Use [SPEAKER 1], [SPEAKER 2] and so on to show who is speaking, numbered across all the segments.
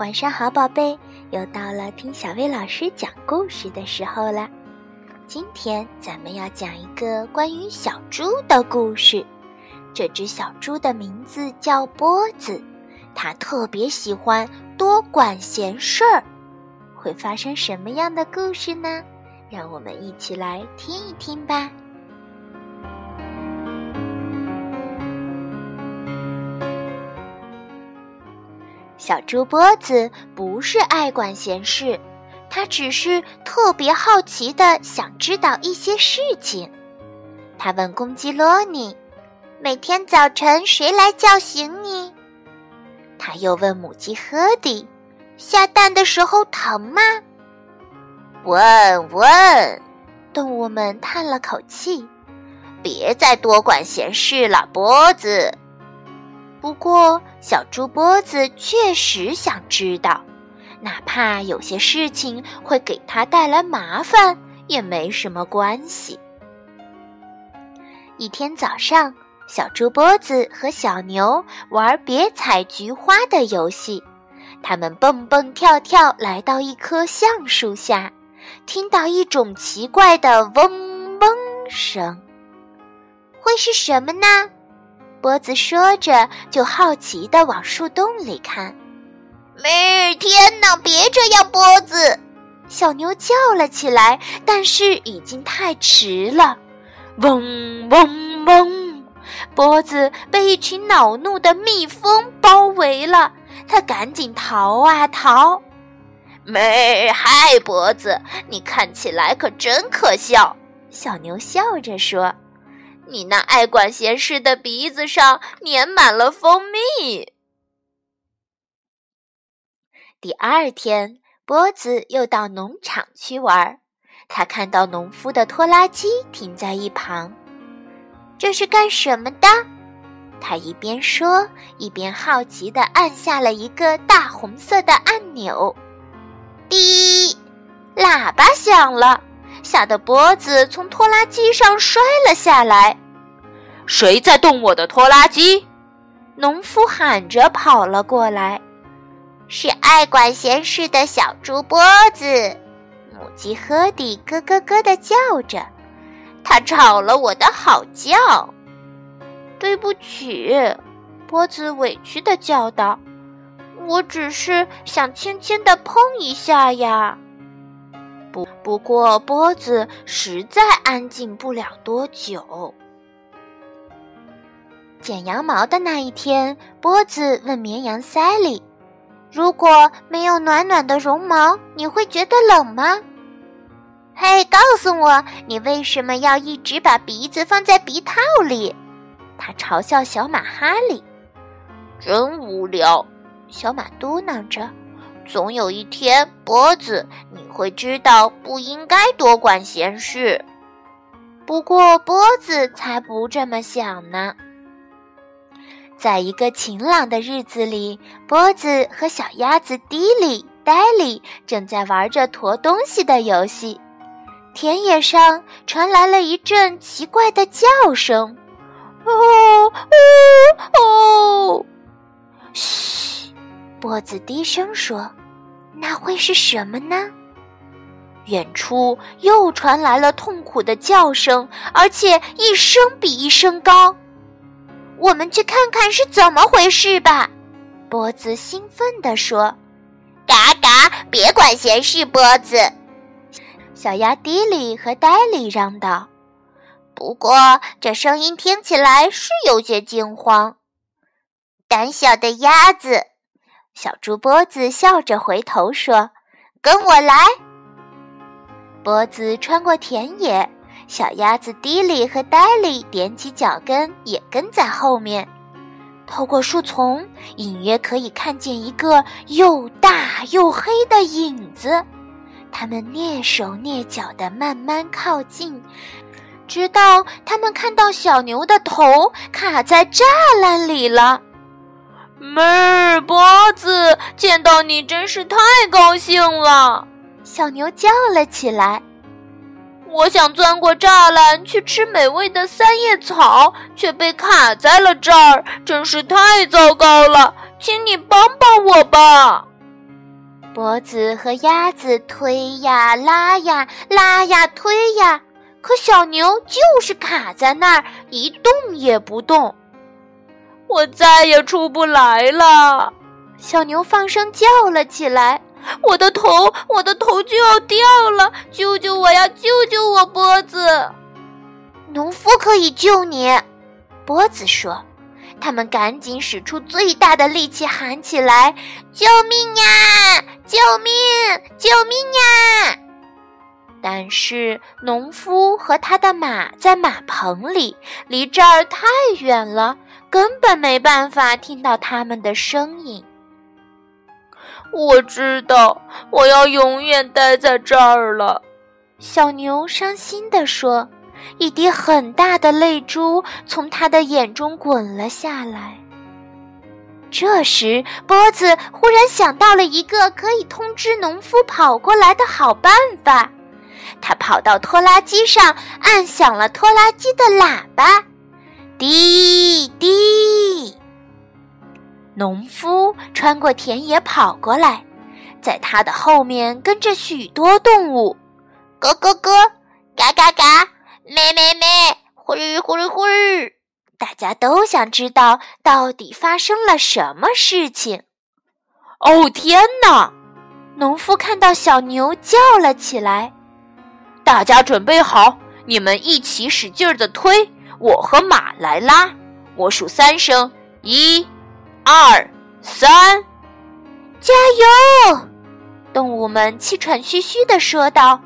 [SPEAKER 1] 晚上好，宝贝，又到了听小薇老师讲故事的时候了。今天咱们要讲一个关于小猪的故事。这只小猪的名字叫波子，它特别喜欢多管闲事儿。会发生什么样的故事呢？让我们一起来听一听吧。小猪波子不是爱管闲事，他只是特别好奇的想知道一些事情。他问公鸡罗尼：“每天早晨谁来叫醒你？”他又问母鸡赫迪：“下蛋的时候疼吗？”
[SPEAKER 2] 问问，
[SPEAKER 1] 动物们叹了口气：“
[SPEAKER 2] 别再多管闲事了，波子。”
[SPEAKER 1] 不过，小猪波子确实想知道，哪怕有些事情会给他带来麻烦，也没什么关系。一天早上，小猪波子和小牛玩别采菊花的游戏，他们蹦蹦跳跳来到一棵橡树下，听到一种奇怪的嗡嗡声，会是什么呢？波子说着，就好奇地往树洞里看。
[SPEAKER 2] 儿天哪，别这样，波子！
[SPEAKER 1] 小牛叫了起来，但是已经太迟了。嗡嗡嗡！波子被一群恼怒的蜜蜂包围了，他赶紧逃啊逃。
[SPEAKER 2] 妹儿嗨，波子，你看起来可真可笑。
[SPEAKER 1] 小牛笑着说。
[SPEAKER 2] 你那爱管闲事的鼻子上粘满了蜂蜜。
[SPEAKER 1] 第二天，波子又到农场去玩。他看到农夫的拖拉机停在一旁，这是干什么的？他一边说，一边好奇地按下了一个大红色的按钮。滴，喇叭响了。吓得波子从拖拉机上摔了下来。
[SPEAKER 2] 谁在动我的拖拉机？
[SPEAKER 1] 农夫喊着跑了过来。
[SPEAKER 3] 是爱管闲事的小猪波子。
[SPEAKER 1] 母鸡赫迪咯咯咯地叫着，
[SPEAKER 3] 它吵了我的好觉。
[SPEAKER 1] 对不起，波子委屈地叫道：“我只是想轻轻地碰一下呀。”不不过，波子实在安静不了多久。剪羊毛的那一天，波子问绵羊塞利：“如果没有暖暖的绒毛，你会觉得冷吗？”“
[SPEAKER 3] 嘿，告诉我，你为什么要一直把鼻子放在鼻套里？”
[SPEAKER 1] 他嘲笑小马哈利。
[SPEAKER 2] “真无聊。”
[SPEAKER 1] 小马嘟囔着。
[SPEAKER 2] 总有一天，波子，你会知道不应该多管闲事。
[SPEAKER 1] 不过，波子才不这么想呢。在一个晴朗的日子里，波子和小鸭子迪里、呆里正在玩着驮东西的游戏。田野上传来了一阵奇怪的叫声：“哦哦哦！”嘘，波子低声说。那会是什么呢？远处又传来了痛苦的叫声，而且一声比一声高。我们去看看是怎么回事吧。波子兴奋地说：“
[SPEAKER 3] 嘎嘎，别管闲事，波子。”
[SPEAKER 1] 小鸭迪里和呆里嚷道：“
[SPEAKER 3] 不过这声音听起来是有些惊慌。”胆小的鸭子。
[SPEAKER 1] 小猪波子笑着回头说：“
[SPEAKER 3] 跟我来。”
[SPEAKER 1] 波子穿过田野，小鸭子迪里和戴里踮起脚跟，也跟在后面。透过树丛，隐约可以看见一个又大又黑的影子。他们蹑手蹑脚地慢慢靠近，直到他们看到小牛的头卡在栅栏里了。
[SPEAKER 2] 妹儿波子，见到你真是太高兴了！
[SPEAKER 1] 小牛叫了起来。
[SPEAKER 2] 我想钻过栅栏去吃美味的三叶草，却被卡在了这儿，真是太糟糕了！请你帮帮我吧。
[SPEAKER 1] 脖子和鸭子推呀拉呀拉呀推呀，可小牛就是卡在那儿一动也不动。
[SPEAKER 2] 我再也出不来了！
[SPEAKER 1] 小牛放声叫了起来：“
[SPEAKER 2] 我的头，我的头就要掉了！救救我呀！救救我！波子，
[SPEAKER 3] 农夫可以救你。”
[SPEAKER 1] 波子说。他们赶紧使出最大的力气喊起来：“
[SPEAKER 3] 救命呀！救命！救命呀！”
[SPEAKER 1] 但是农夫和他的马在马棚里，离这儿太远了，根本没办法听到他们的声音。
[SPEAKER 2] 我知道，我要永远待在这儿了。”
[SPEAKER 1] 小牛伤心地说。一滴很大的泪珠从他的眼中滚了下来。这时，波子忽然想到了一个可以通知农夫跑过来的好办法。他跑到拖拉机上，按响了拖拉机的喇叭，滴滴。农夫穿过田野跑过来，在他的后面跟着许多动物，
[SPEAKER 3] 咯咯咯，嘎嘎嘎。咩咩咩，呼噜呼噜呼噜！
[SPEAKER 1] 大家都想知道到底发生了什么事情。
[SPEAKER 2] 哦天哪！
[SPEAKER 1] 农夫看到小牛叫了起来：“
[SPEAKER 2] 大家准备好，你们一起使劲儿的推，我和马来拉。我数三声，一、二、三，
[SPEAKER 1] 加油！”动物们气喘吁吁地说道：“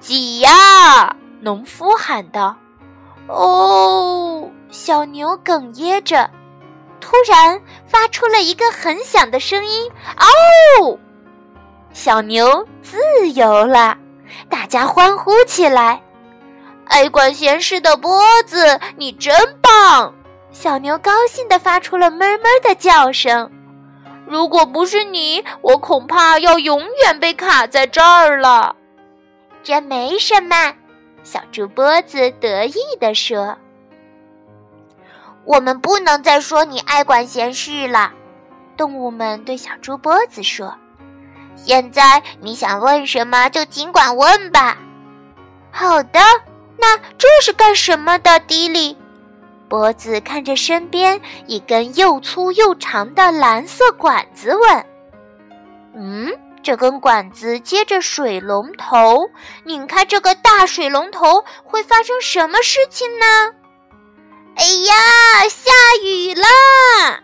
[SPEAKER 2] 挤呀！”
[SPEAKER 1] 农夫喊道：“
[SPEAKER 3] 哦！”
[SPEAKER 1] 小牛哽咽着，突然发出了一个很响的声音：“哦！”小牛自由了，大家欢呼起来：“
[SPEAKER 3] 爱管闲事的波子，你真棒！”
[SPEAKER 1] 小牛高兴地发出了哞哞的叫声。
[SPEAKER 2] 如果不是你，我恐怕要永远被卡在这儿了。
[SPEAKER 3] 这没什么。
[SPEAKER 1] 小猪波子得意地说：“
[SPEAKER 3] 我们不能再说你爱管闲事了。”
[SPEAKER 1] 动物们对小猪波子说：“
[SPEAKER 3] 现在你想问什么就尽管问吧。”“
[SPEAKER 1] 好的，那这是干什么的？”迪里脖子看着身边一根又粗又长的蓝色管子问：“
[SPEAKER 3] 嗯？”这根管子接着水龙头，拧开这个大水龙头，会发生什么事情呢？哎呀，下雨了！